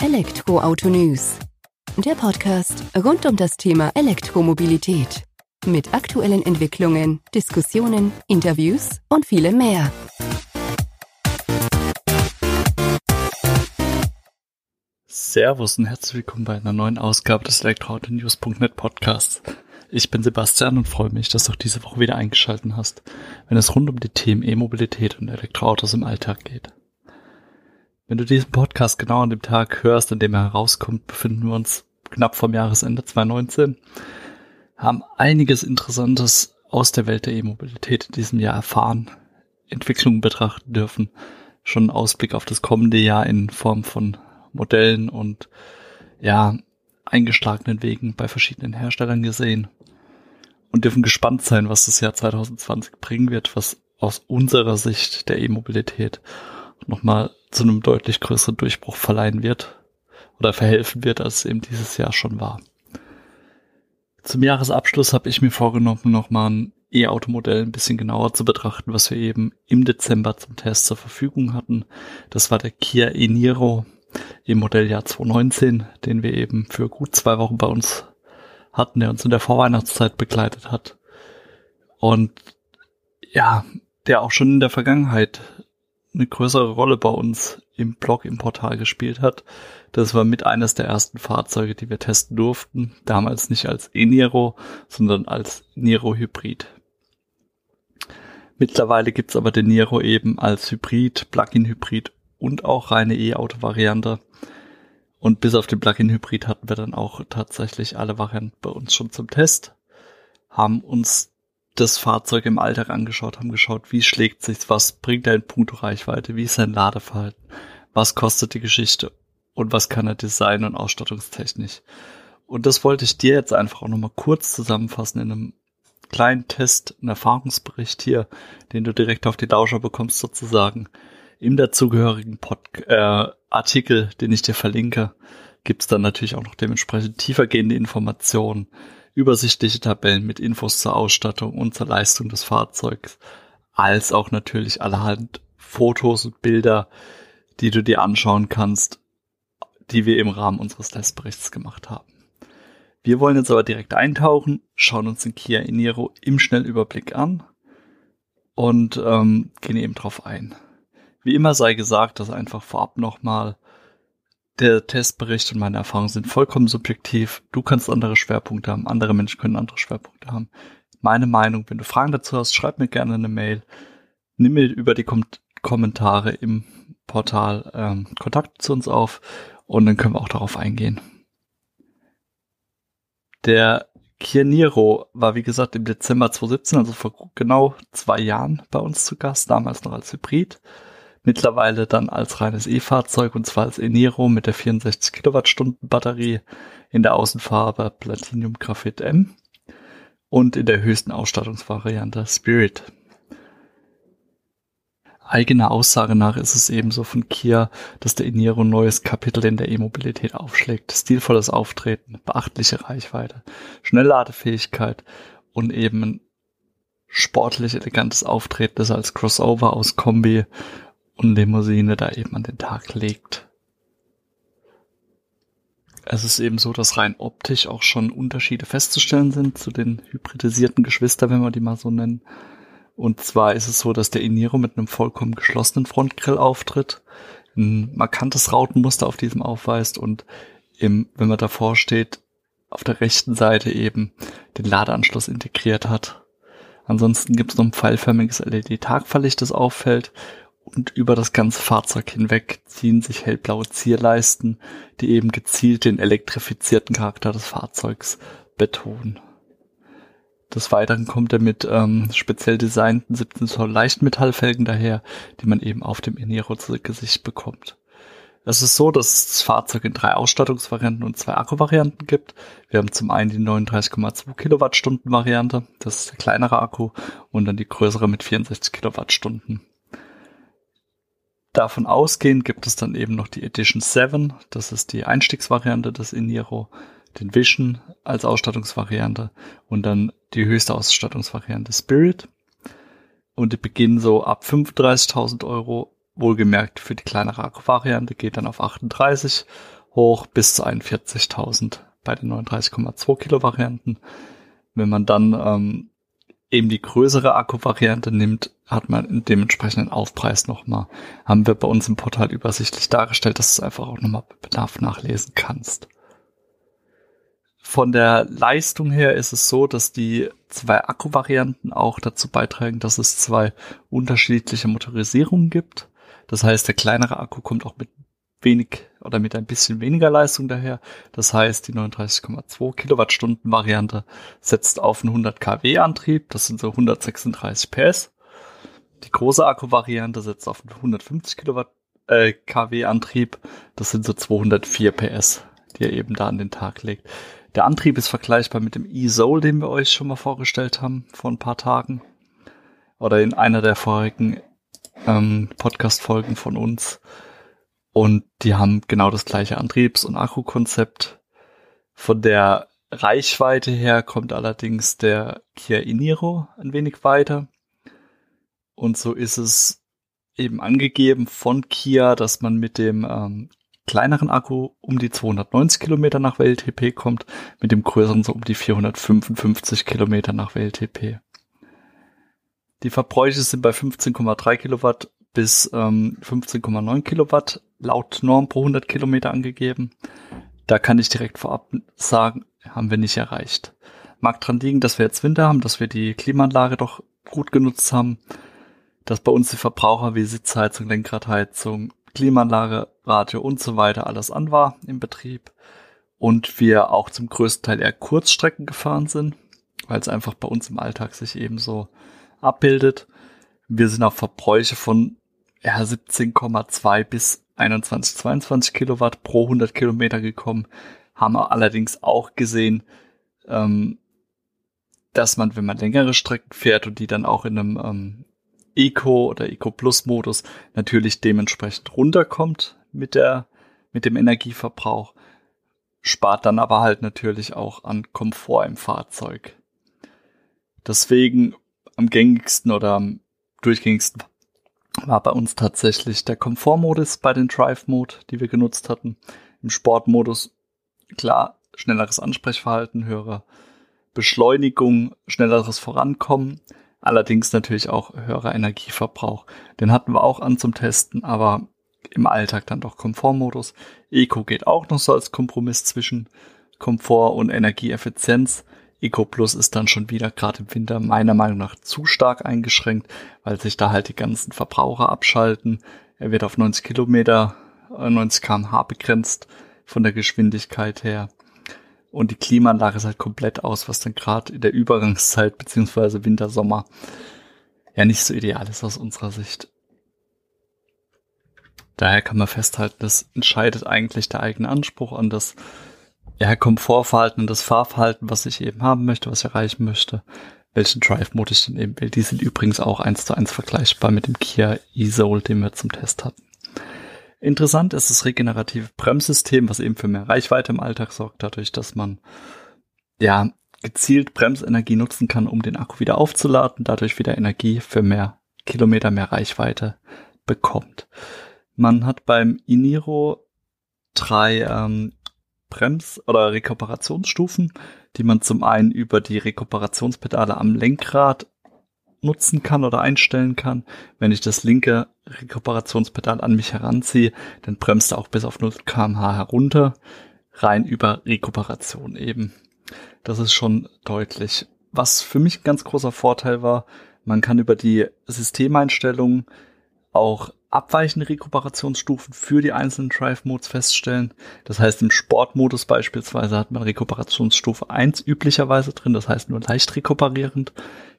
Elektroauto News. Der Podcast rund um das Thema Elektromobilität. Mit aktuellen Entwicklungen, Diskussionen, Interviews und vielem mehr. Servus und herzlich willkommen bei einer neuen Ausgabe des Elektroauto-News.net Podcasts. Ich bin Sebastian und freue mich, dass du auch diese Woche wieder eingeschaltet hast, wenn es rund um die Themen E-Mobilität und Elektroautos im Alltag geht. Wenn du diesen Podcast genau an dem Tag hörst, an dem er herauskommt, befinden wir uns knapp vom Jahresende 2019, haben einiges Interessantes aus der Welt der E-Mobilität in diesem Jahr erfahren, Entwicklungen betrachten dürfen, schon einen Ausblick auf das kommende Jahr in Form von Modellen und ja, eingeschlagenen Wegen bei verschiedenen Herstellern gesehen und dürfen gespannt sein, was das Jahr 2020 bringen wird, was aus unserer Sicht der E-Mobilität nochmal zu einem deutlich größeren Durchbruch verleihen wird oder verhelfen wird, als es eben dieses Jahr schon war. Zum Jahresabschluss habe ich mir vorgenommen, nochmal ein E-Automodell ein bisschen genauer zu betrachten, was wir eben im Dezember zum Test zur Verfügung hatten. Das war der Kia e-Niro im Modelljahr 2019, den wir eben für gut zwei Wochen bei uns hatten, der uns in der Vorweihnachtszeit begleitet hat. Und ja, der auch schon in der Vergangenheit eine größere Rolle bei uns im Blog, im Portal gespielt hat. Das war mit eines der ersten Fahrzeuge, die wir testen durften. Damals nicht als E-Niro, sondern als Niro Hybrid. Mittlerweile gibt's aber den Niro eben als Hybrid, Plug-in-Hybrid und auch reine E-Auto-Variante. Und bis auf den Plug-in-Hybrid hatten wir dann auch tatsächlich alle Varianten bei uns schon zum Test, haben uns das Fahrzeug im Alltag angeschaut, haben geschaut, wie schlägt sich's, was bringt er in Reichweite, wie ist sein Ladeverhalten, was kostet die Geschichte und was kann er design- und ausstattungstechnisch. Und das wollte ich dir jetzt einfach auch nochmal kurz zusammenfassen in einem kleinen Test, einen Erfahrungsbericht hier, den du direkt auf die Lauscher bekommst sozusagen. Im dazugehörigen Pod äh, Artikel, den ich dir verlinke, gibt's dann natürlich auch noch dementsprechend tiefergehende Informationen übersichtliche Tabellen mit Infos zur Ausstattung und zur Leistung des Fahrzeugs, als auch natürlich allerhand Fotos und Bilder, die du dir anschauen kannst, die wir im Rahmen unseres Testberichts gemacht haben. Wir wollen jetzt aber direkt eintauchen, schauen uns den Kia Eniro im Schnellüberblick an und ähm, gehen eben drauf ein. Wie immer sei gesagt, dass einfach vorab nochmal der Testbericht und meine Erfahrungen sind vollkommen subjektiv. Du kannst andere Schwerpunkte haben, andere Menschen können andere Schwerpunkte haben. Meine Meinung, wenn du Fragen dazu hast, schreib mir gerne eine Mail. Nimm mir über die Kom Kommentare im Portal ähm, Kontakt zu uns auf und dann können wir auch darauf eingehen. Der Kia Niro war, wie gesagt, im Dezember 2017, also vor genau zwei Jahren bei uns zu Gast, damals noch als Hybrid mittlerweile dann als reines E-Fahrzeug und zwar als Eniro mit der 64 Kilowattstunden Batterie in der Außenfarbe Platinum Graphit M und in der höchsten Ausstattungsvariante Spirit. Eigener Aussage nach ist es ebenso von Kia, dass der Eniro ein neues Kapitel in der E-Mobilität aufschlägt. Stilvolles Auftreten, beachtliche Reichweite, Schnellladefähigkeit und eben ein sportlich elegantes Auftreten, das als Crossover aus Kombi und Limousine da eben an den Tag legt. Es ist eben so, dass rein optisch auch schon Unterschiede festzustellen sind zu den hybridisierten Geschwistern, wenn wir die mal so nennen. Und zwar ist es so, dass der Iniro mit einem vollkommen geschlossenen Frontgrill auftritt, ein markantes Rautenmuster auf diesem aufweist und im, wenn man davor steht, auf der rechten Seite eben den Ladeanschluss integriert hat. Ansonsten gibt es noch ein pfeilförmiges LED-Tagverlicht, das auffällt und über das ganze Fahrzeug hinweg ziehen sich hellblaue Zierleisten, die eben gezielt den elektrifizierten Charakter des Fahrzeugs betonen. Des Weiteren kommt er mit ähm, speziell designten 17 Zoll Leichtmetallfelgen daher, die man eben auf dem Eniro zu Gesicht bekommt. Es ist so, dass es das Fahrzeug in drei Ausstattungsvarianten und zwei Akkuvarianten gibt. Wir haben zum einen die 39,2 Kilowattstunden Variante, das ist der kleinere Akku, und dann die größere mit 64 Kilowattstunden. Davon ausgehend gibt es dann eben noch die Edition 7, das ist die Einstiegsvariante des Iniro, den Vision als Ausstattungsvariante und dann die höchste Ausstattungsvariante Spirit. Und die beginnen so ab 35.000 Euro, wohlgemerkt für die kleinere Akku-Variante geht dann auf 38, hoch bis zu 41.000 bei den 39,2 Kilo Varianten. Wenn man dann ähm, eben die größere Akku-Variante nimmt, hat man einen dementsprechenden Aufpreis nochmal. Haben wir bei uns im Portal übersichtlich dargestellt, dass du einfach auch nochmal Bedarf nachlesen kannst. Von der Leistung her ist es so, dass die zwei Akku-Varianten auch dazu beitragen, dass es zwei unterschiedliche Motorisierungen gibt. Das heißt, der kleinere Akku kommt auch mit wenig oder mit ein bisschen weniger Leistung daher. Das heißt, die 39,2 Kilowattstunden Variante setzt auf einen 100 kW Antrieb. Das sind so 136 PS. Die große Akku-Variante setzt auf einen 150 Kilowatt äh, kW Antrieb. Das sind so 204 PS, die er eben da an den Tag legt. Der Antrieb ist vergleichbar mit dem e-Soul, den wir euch schon mal vorgestellt haben vor ein paar Tagen. Oder in einer der vorigen ähm, Podcast-Folgen von uns. Und die haben genau das gleiche Antriebs- und Akkukonzept. Von der Reichweite her kommt allerdings der Kia Iniro ein wenig weiter. Und so ist es eben angegeben von Kia, dass man mit dem ähm, kleineren Akku um die 290 Kilometer nach WLTP kommt, mit dem größeren so um die 455 Kilometer nach WLTP. Die Verbräuche sind bei 15,3 Kilowatt bis ähm, 15,9 Kilowatt laut Norm pro 100 Kilometer angegeben. Da kann ich direkt vorab sagen, haben wir nicht erreicht. Mag dran liegen, dass wir jetzt Winter haben, dass wir die Klimaanlage doch gut genutzt haben, dass bei uns die Verbraucher wie Sitzheizung, Lenkradheizung, Klimaanlage, Radio und so weiter alles an war im Betrieb und wir auch zum größten Teil eher Kurzstrecken gefahren sind, weil es einfach bei uns im Alltag sich eben so abbildet. Wir sind auf Verbräuche von ja, 17,2 bis 21, 22 Kilowatt pro 100 Kilometer gekommen, haben allerdings auch gesehen, ähm, dass man, wenn man längere Strecken fährt und die dann auch in einem ähm, Eco oder Eco Plus Modus natürlich dementsprechend runterkommt mit der, mit dem Energieverbrauch, spart dann aber halt natürlich auch an Komfort im Fahrzeug. Deswegen am gängigsten oder am durchgängigsten war bei uns tatsächlich der Komfortmodus bei den Drive-Mode, die wir genutzt hatten. Im Sportmodus, klar, schnelleres Ansprechverhalten, höhere Beschleunigung, schnelleres Vorankommen, allerdings natürlich auch höherer Energieverbrauch. Den hatten wir auch an zum Testen, aber im Alltag dann doch Komfortmodus. Eco geht auch noch so als Kompromiss zwischen Komfort und Energieeffizienz. Eco Plus ist dann schon wieder gerade im Winter meiner Meinung nach zu stark eingeschränkt, weil sich da halt die ganzen Verbraucher abschalten. Er wird auf 90 Kilometer, 90 kmh begrenzt von der Geschwindigkeit her. Und die Klimaanlage ist halt komplett aus, was dann gerade in der Übergangszeit beziehungsweise Winter, Sommer ja nicht so ideal ist aus unserer Sicht. Daher kann man festhalten, das entscheidet eigentlich der eigene Anspruch an das ja, Komfortverhalten und das Fahrverhalten, was ich eben haben möchte, was ich erreichen möchte, welchen Drive-Mode ich denn eben will. Die sind übrigens auch eins zu eins vergleichbar mit dem Kia e-Soul, den wir zum Test hatten. Interessant ist das regenerative Bremssystem, was eben für mehr Reichweite im Alltag sorgt, dadurch, dass man ja gezielt Bremsenergie nutzen kann, um den Akku wieder aufzuladen, dadurch wieder Energie für mehr Kilometer, mehr Reichweite bekommt. Man hat beim Iniro drei ähm, Brems- oder Rekuperationsstufen, die man zum einen über die Rekuperationspedale am Lenkrad nutzen kann oder einstellen kann. Wenn ich das linke Rekuperationspedal an mich heranziehe, dann bremst er auch bis auf 0 kmh herunter, rein über Rekuperation eben. Das ist schon deutlich. Was für mich ein ganz großer Vorteil war, man kann über die Systemeinstellungen auch abweichende Rekuperationsstufen für die einzelnen Drive-Modes feststellen. Das heißt, im Sportmodus beispielsweise hat man Rekuperationsstufe 1 üblicherweise drin, das heißt nur leicht rekuperierend,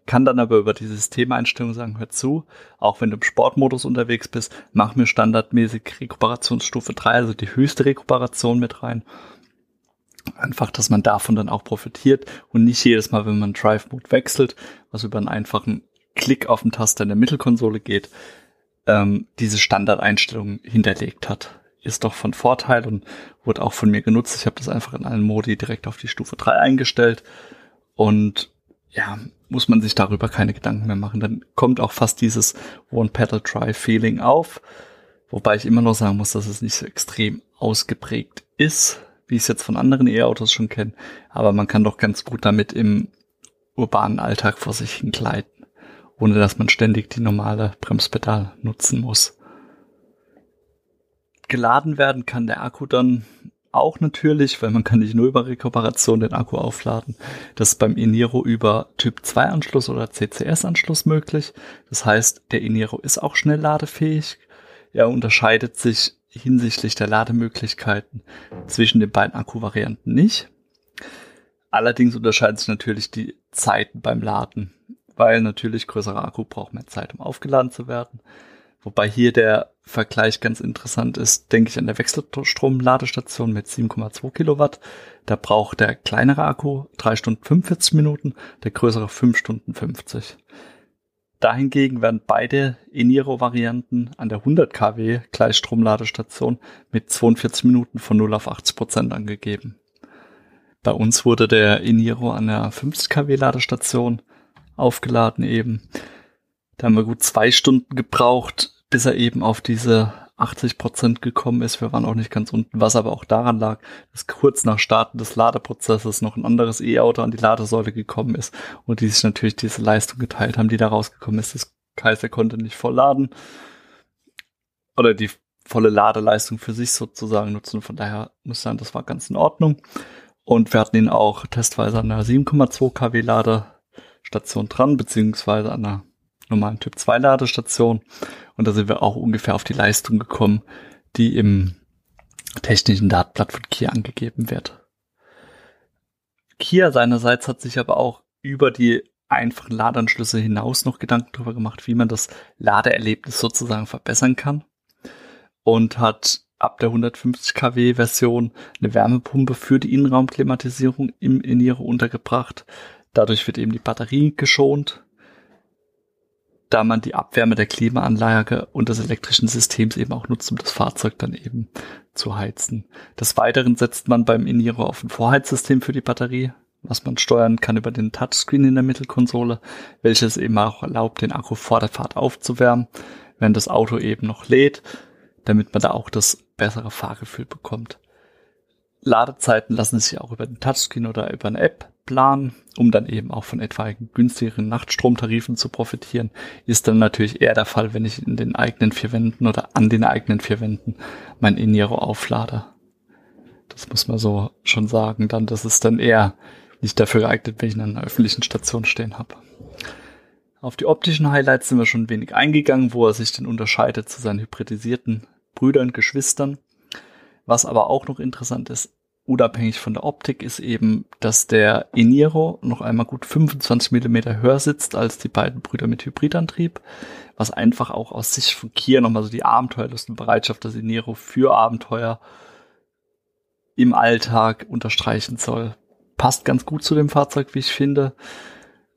kann dann aber über die Systemeinstellung sagen, hör zu, auch wenn du im Sportmodus unterwegs bist, mach mir standardmäßig Rekuperationsstufe 3, also die höchste Rekuperation mit rein. Einfach, dass man davon dann auch profitiert und nicht jedes Mal, wenn man Drive-Mode wechselt, was über einen einfachen Klick auf den Taster in der Mittelkonsole geht, ähm, diese Standardeinstellung hinterlegt hat. Ist doch von Vorteil und wurde auch von mir genutzt. Ich habe das einfach in allen Modi direkt auf die Stufe 3 eingestellt und ja, muss man sich darüber keine Gedanken mehr machen. Dann kommt auch fast dieses One-Pedal-Drive-Feeling auf. Wobei ich immer noch sagen muss, dass es nicht so extrem ausgeprägt ist, wie ich es jetzt von anderen E-Autos schon kenne, aber man kann doch ganz gut damit im urbanen Alltag vor sich hingleiten, ohne dass man ständig die normale Bremspedal nutzen muss. Geladen werden kann der Akku dann auch natürlich, weil man kann nicht nur über Rekuperation den Akku aufladen. Das ist beim Eniro über Typ 2 Anschluss oder CCS Anschluss möglich. Das heißt, der Eniro ist auch schnell ladefähig. Er unterscheidet sich hinsichtlich der Lademöglichkeiten zwischen den beiden Akkuvarianten nicht. Allerdings unterscheiden sich natürlich die Zeiten beim Laden, weil natürlich größerer Akku braucht mehr Zeit, um aufgeladen zu werden. Wobei hier der Vergleich ganz interessant ist, denke ich an der Wechselstrom-Ladestation mit 7,2 Kilowatt. Da braucht der kleinere Akku 3 Stunden 45 Minuten, der größere 5 Stunden 50. Dahingegen werden beide Eniro-Varianten an der 100 kW Gleichstromladestation mit 42 Minuten von 0 auf 80 Prozent angegeben. Bei uns wurde der Eniro an der 50 kW Ladestation aufgeladen eben. Da haben wir gut zwei Stunden gebraucht, bis er eben auf diese 80 Prozent gekommen ist. Wir waren auch nicht ganz unten, was aber auch daran lag, dass kurz nach Starten des Ladeprozesses noch ein anderes E-Auto an die Ladesäule gekommen ist und die sich natürlich diese Leistung geteilt haben, die da rausgekommen ist. Das Kaiser konnte nicht voll laden oder die volle Ladeleistung für sich sozusagen nutzen. Von daher muss ich sagen, das war ganz in Ordnung. Und wir hatten ihn auch testweise an einer 7,2 kW Ladestation dran, beziehungsweise an einer normalen Typ 2 Ladestation. Und da sind wir auch ungefähr auf die Leistung gekommen, die im technischen Datenblatt von Kia angegeben wird. Kia seinerseits hat sich aber auch über die einfachen Ladeanschlüsse hinaus noch Gedanken darüber gemacht, wie man das Ladeerlebnis sozusagen verbessern kann. Und hat ab der 150 kW Version eine Wärmepumpe für die Innenraumklimatisierung im Iniere untergebracht. Dadurch wird eben die Batterie geschont da man die Abwärme der Klimaanlage und des elektrischen Systems eben auch nutzt, um das Fahrzeug dann eben zu heizen. Des Weiteren setzt man beim Iniro auf ein Vorheizsystem für die Batterie, was man steuern kann über den Touchscreen in der Mittelkonsole, welches eben auch erlaubt, den Akku vor der Fahrt aufzuwärmen, während das Auto eben noch lädt, damit man da auch das bessere Fahrgefühl bekommt. Ladezeiten lassen sich auch über den Touchscreen oder über eine App planen, um dann eben auch von etwaigen günstigeren Nachtstromtarifen zu profitieren, ist dann natürlich eher der Fall, wenn ich in den eigenen vier Wänden oder an den eigenen vier Wänden mein Eniro auflade. Das muss man so schon sagen. Dann, das ist dann eher nicht dafür geeignet, wenn ich in einer öffentlichen Station stehen habe. Auf die optischen Highlights sind wir schon wenig eingegangen, wo er sich denn unterscheidet zu seinen hybridisierten Brüdern, Geschwistern. Was aber auch noch interessant ist, unabhängig von der Optik, ist eben, dass der Eniro noch einmal gut 25 Millimeter höher sitzt als die beiden Brüder mit Hybridantrieb, was einfach auch aus Sicht von Kia nochmal so die Abenteuerlust und Bereitschaft des Eniro für Abenteuer im Alltag unterstreichen soll. Passt ganz gut zu dem Fahrzeug, wie ich finde.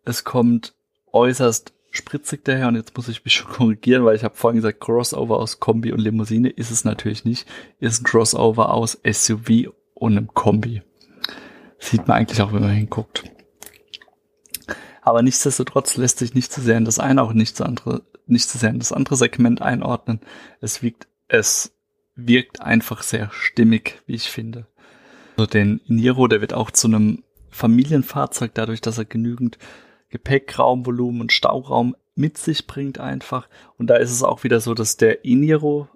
Es kommt äußerst spritzig daher und jetzt muss ich mich schon korrigieren, weil ich habe vorhin gesagt, Crossover aus Kombi und Limousine ist es natürlich nicht. Ist ein Crossover aus SUV und einem Kombi. Sieht man eigentlich auch, wenn man hinguckt. Aber nichtsdestotrotz lässt sich nicht zu sehr in das eine, auch nicht zu andere, nicht zu sehr in das andere Segment einordnen. Es wirkt, es wirkt einfach sehr stimmig, wie ich finde. Also den Niro, der wird auch zu einem Familienfahrzeug dadurch, dass er genügend Gepäckraumvolumen und Stauraum mit sich bringt einfach. Und da ist es auch wieder so, dass der Iniro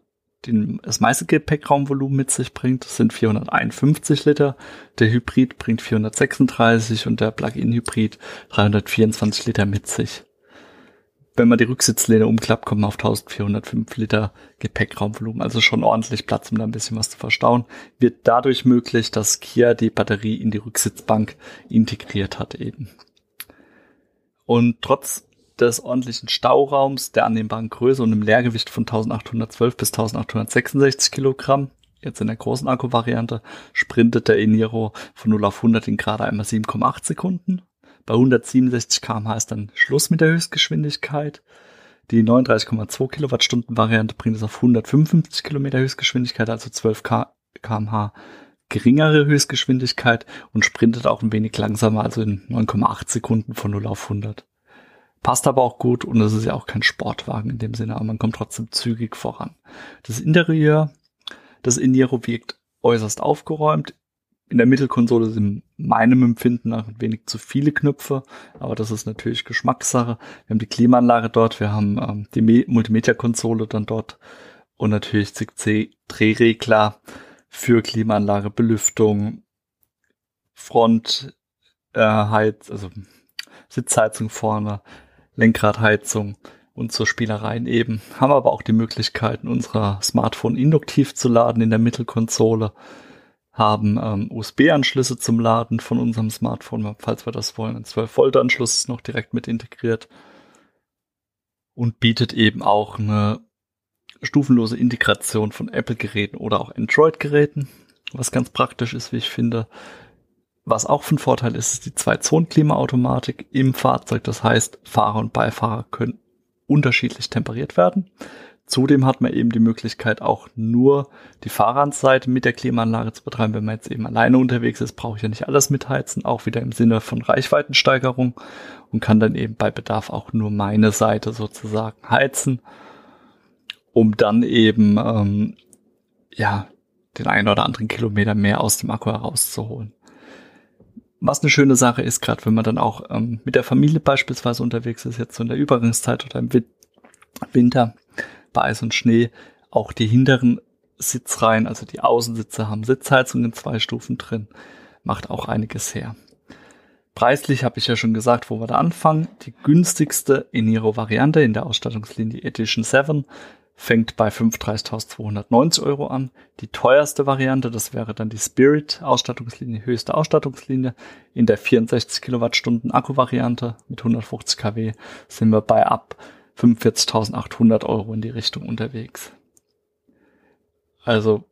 den, das meiste Gepäckraumvolumen mit sich bringt. Das sind 451 Liter. Der Hybrid bringt 436 und der Plug-in-Hybrid 324 Liter mit sich. Wenn man die Rücksitzlehne umklappt, kommt man auf 1405 Liter Gepäckraumvolumen. Also schon ordentlich Platz, um da ein bisschen was zu verstauen. Wird dadurch möglich, dass Kia die Batterie in die Rücksitzbank integriert hat eben. Und trotz des ordentlichen Stauraums, der annehmbaren Größe und einem Leergewicht von 1812 bis 1866 Kilogramm, jetzt in der großen Akku-Variante, sprintet der Eniro von 0 auf 100 in gerade einmal 7,8 Sekunden. Bei 167 km/h ist dann Schluss mit der Höchstgeschwindigkeit. Die 39,2 Kilowattstunden Variante bringt es auf 155 Kilometer Höchstgeschwindigkeit, also 12 km/h geringere Höchstgeschwindigkeit und sprintet auch ein wenig langsamer, also in 9,8 Sekunden von 0 auf 100. Passt aber auch gut und es ist ja auch kein Sportwagen in dem Sinne, aber man kommt trotzdem zügig voran. Das Interieur, Das Iniro wirkt äußerst aufgeräumt. In der Mittelkonsole sind meinem Empfinden nach ein wenig zu viele Knöpfe, aber das ist natürlich Geschmackssache. Wir haben die Klimaanlage dort, wir haben ähm, die Multimedia-Konsole dann dort und natürlich CC-Drehregler für Klimaanlage, Belüftung, Front, äh, Heiz, also Sitzheizung vorne, Lenkradheizung und zur Spielereien eben. Haben aber auch die Möglichkeiten, unser Smartphone induktiv zu laden in der Mittelkonsole. Haben ähm, USB-Anschlüsse zum Laden von unserem Smartphone, falls wir das wollen. Ein 12-Volt-Anschluss ist noch direkt mit integriert. Und bietet eben auch eine stufenlose Integration von Apple-Geräten oder auch Android-Geräten, was ganz praktisch ist, wie ich finde. Was auch von Vorteil ist, ist die Zwei-Zonen-Klimaautomatik im Fahrzeug. Das heißt, Fahrer und Beifahrer können unterschiedlich temperiert werden. Zudem hat man eben die Möglichkeit, auch nur die Fahrerseite mit der Klimaanlage zu betreiben. Wenn man jetzt eben alleine unterwegs ist, brauche ich ja nicht alles mitheizen, auch wieder im Sinne von Reichweitensteigerung und kann dann eben bei Bedarf auch nur meine Seite sozusagen heizen, um dann eben ähm, ja den einen oder anderen Kilometer mehr aus dem Akku herauszuholen. Was eine schöne Sache ist, gerade wenn man dann auch ähm, mit der Familie beispielsweise unterwegs ist, jetzt so in der Übergangszeit oder im Winter bei Eis und Schnee, auch die hinteren Sitzreihen, also die Außensitze haben Sitzheizung in zwei Stufen drin, macht auch einiges her. Preislich habe ich ja schon gesagt, wo wir da anfangen. Die günstigste Eniro-Variante in der Ausstattungslinie Edition 7 fängt bei 35.290 Euro an. Die teuerste Variante, das wäre dann die Spirit Ausstattungslinie, höchste Ausstattungslinie. In der 64 Kilowattstunden Akku-Variante mit 150 kW sind wir bei ab 45.800 Euro in die Richtung unterwegs. Also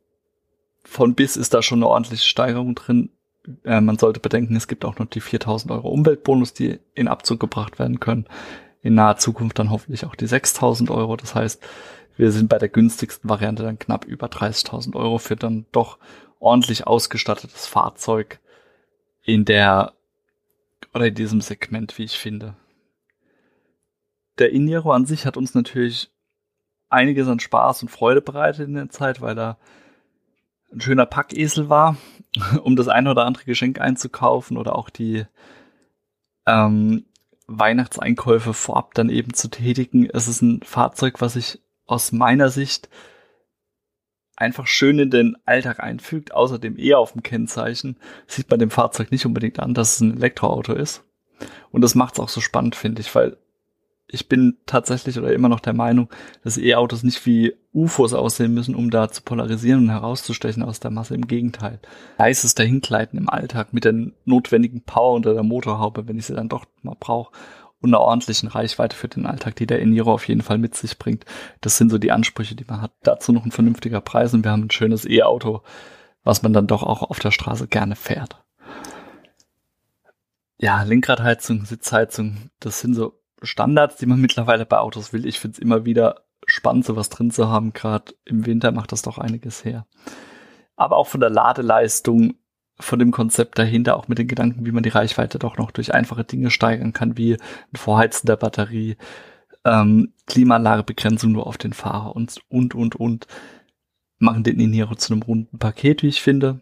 von bis ist da schon eine ordentliche Steigerung drin. Äh, man sollte bedenken, es gibt auch noch die 4.000 Euro Umweltbonus, die in Abzug gebracht werden können. In naher Zukunft dann hoffentlich auch die 6.000 Euro. Das heißt, wir sind bei der günstigsten Variante dann knapp über 30.000 Euro für dann doch ordentlich ausgestattetes Fahrzeug in der oder in diesem Segment, wie ich finde. Der Iniro an sich hat uns natürlich einiges an Spaß und Freude bereitet in der Zeit, weil er ein schöner Packesel war, um das eine oder andere Geschenk einzukaufen oder auch die ähm, Weihnachtseinkäufe vorab dann eben zu tätigen. Es ist ein Fahrzeug, was ich aus meiner Sicht einfach schön in den Alltag einfügt. Außerdem eher auf dem Kennzeichen sieht man dem Fahrzeug nicht unbedingt an, dass es ein Elektroauto ist. Und das macht es auch so spannend, finde ich, weil ich bin tatsächlich oder immer noch der Meinung, dass E-Autos nicht wie UFOs aussehen müssen, um da zu polarisieren und herauszustechen aus der Masse. Im Gegenteil. Leises Dahingleiten im Alltag mit der notwendigen Power unter der Motorhaube, wenn ich sie dann doch mal brauche und einer ordentlichen Reichweite für den Alltag, die der Eniro auf jeden Fall mit sich bringt. Das sind so die Ansprüche, die man hat. Dazu noch ein vernünftiger Preis und wir haben ein schönes E-Auto, was man dann doch auch auf der Straße gerne fährt. Ja, Lenkradheizung, Sitzheizung, das sind so Standards, die man mittlerweile bei Autos will. Ich finde es immer wieder spannend, sowas drin zu haben. Gerade im Winter macht das doch einiges her. Aber auch von der Ladeleistung von dem Konzept dahinter, auch mit den Gedanken, wie man die Reichweite doch noch durch einfache Dinge steigern kann, wie ein Vorheizen der Batterie, ähm, Klimaanlagebegrenzung nur auf den Fahrer und, und, und, und, machen den Iniro zu einem runden Paket, wie ich finde.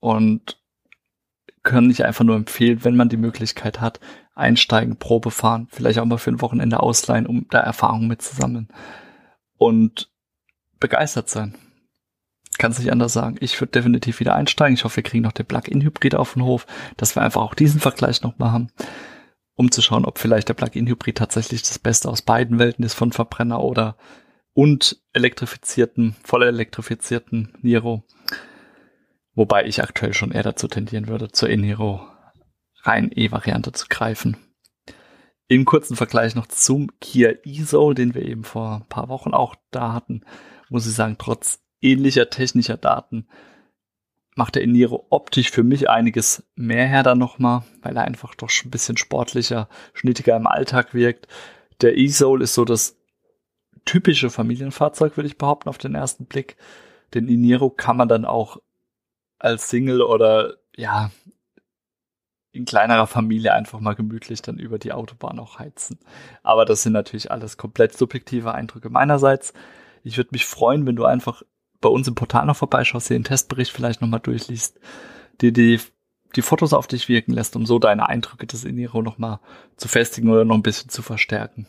Und können ich einfach nur empfehlen, wenn man die Möglichkeit hat, einsteigen, Probe fahren, vielleicht auch mal für ein Wochenende ausleihen, um da Erfahrungen mitzusammeln. Und begeistert sein. Kann es nicht anders sagen. Ich würde definitiv wieder einsteigen. Ich hoffe, wir kriegen noch den Plug-in-Hybrid auf den Hof, dass wir einfach auch diesen Vergleich noch mal haben, um zu schauen, ob vielleicht der Plug-in-Hybrid tatsächlich das Beste aus beiden Welten ist, von Verbrenner oder und elektrifizierten, voll elektrifizierten Niro. Wobei ich aktuell schon eher dazu tendieren würde, zur Eniro rein E-Variante zu greifen. Im kurzen Vergleich noch zum Kia e-Soul, den wir eben vor ein paar Wochen auch da hatten, muss ich sagen, trotz ähnlicher technischer Daten macht der Eniro optisch für mich einiges mehr her dann nochmal, weil er einfach doch ein bisschen sportlicher, schnittiger im Alltag wirkt. Der E-Soul ist so das typische Familienfahrzeug, würde ich behaupten, auf den ersten Blick. Den Eniro kann man dann auch als Single oder ja, in kleinerer Familie einfach mal gemütlich dann über die Autobahn auch heizen. Aber das sind natürlich alles komplett subjektive Eindrücke meinerseits. Ich würde mich freuen, wenn du einfach bei uns im Portal noch vorbeischaust, den Testbericht vielleicht nochmal durchliest, dir die, die Fotos auf dich wirken lässt, um so deine Eindrücke des Iniro nochmal zu festigen oder noch ein bisschen zu verstärken.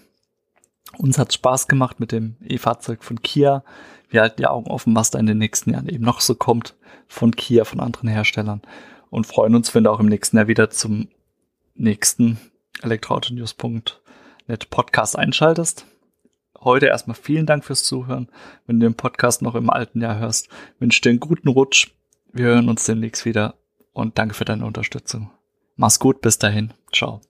Uns hat Spaß gemacht mit dem E-Fahrzeug von Kia. Wir halten die Augen offen, was da in den nächsten Jahren eben noch so kommt von Kia, von anderen Herstellern und freuen uns, wenn du auch im nächsten Jahr wieder zum nächsten elektroautonews.net Podcast einschaltest. Heute erstmal vielen Dank fürs Zuhören. Wenn du den Podcast noch im alten Jahr hörst, wünsche dir einen guten Rutsch. Wir hören uns demnächst wieder und danke für deine Unterstützung. Mach's gut, bis dahin. Ciao.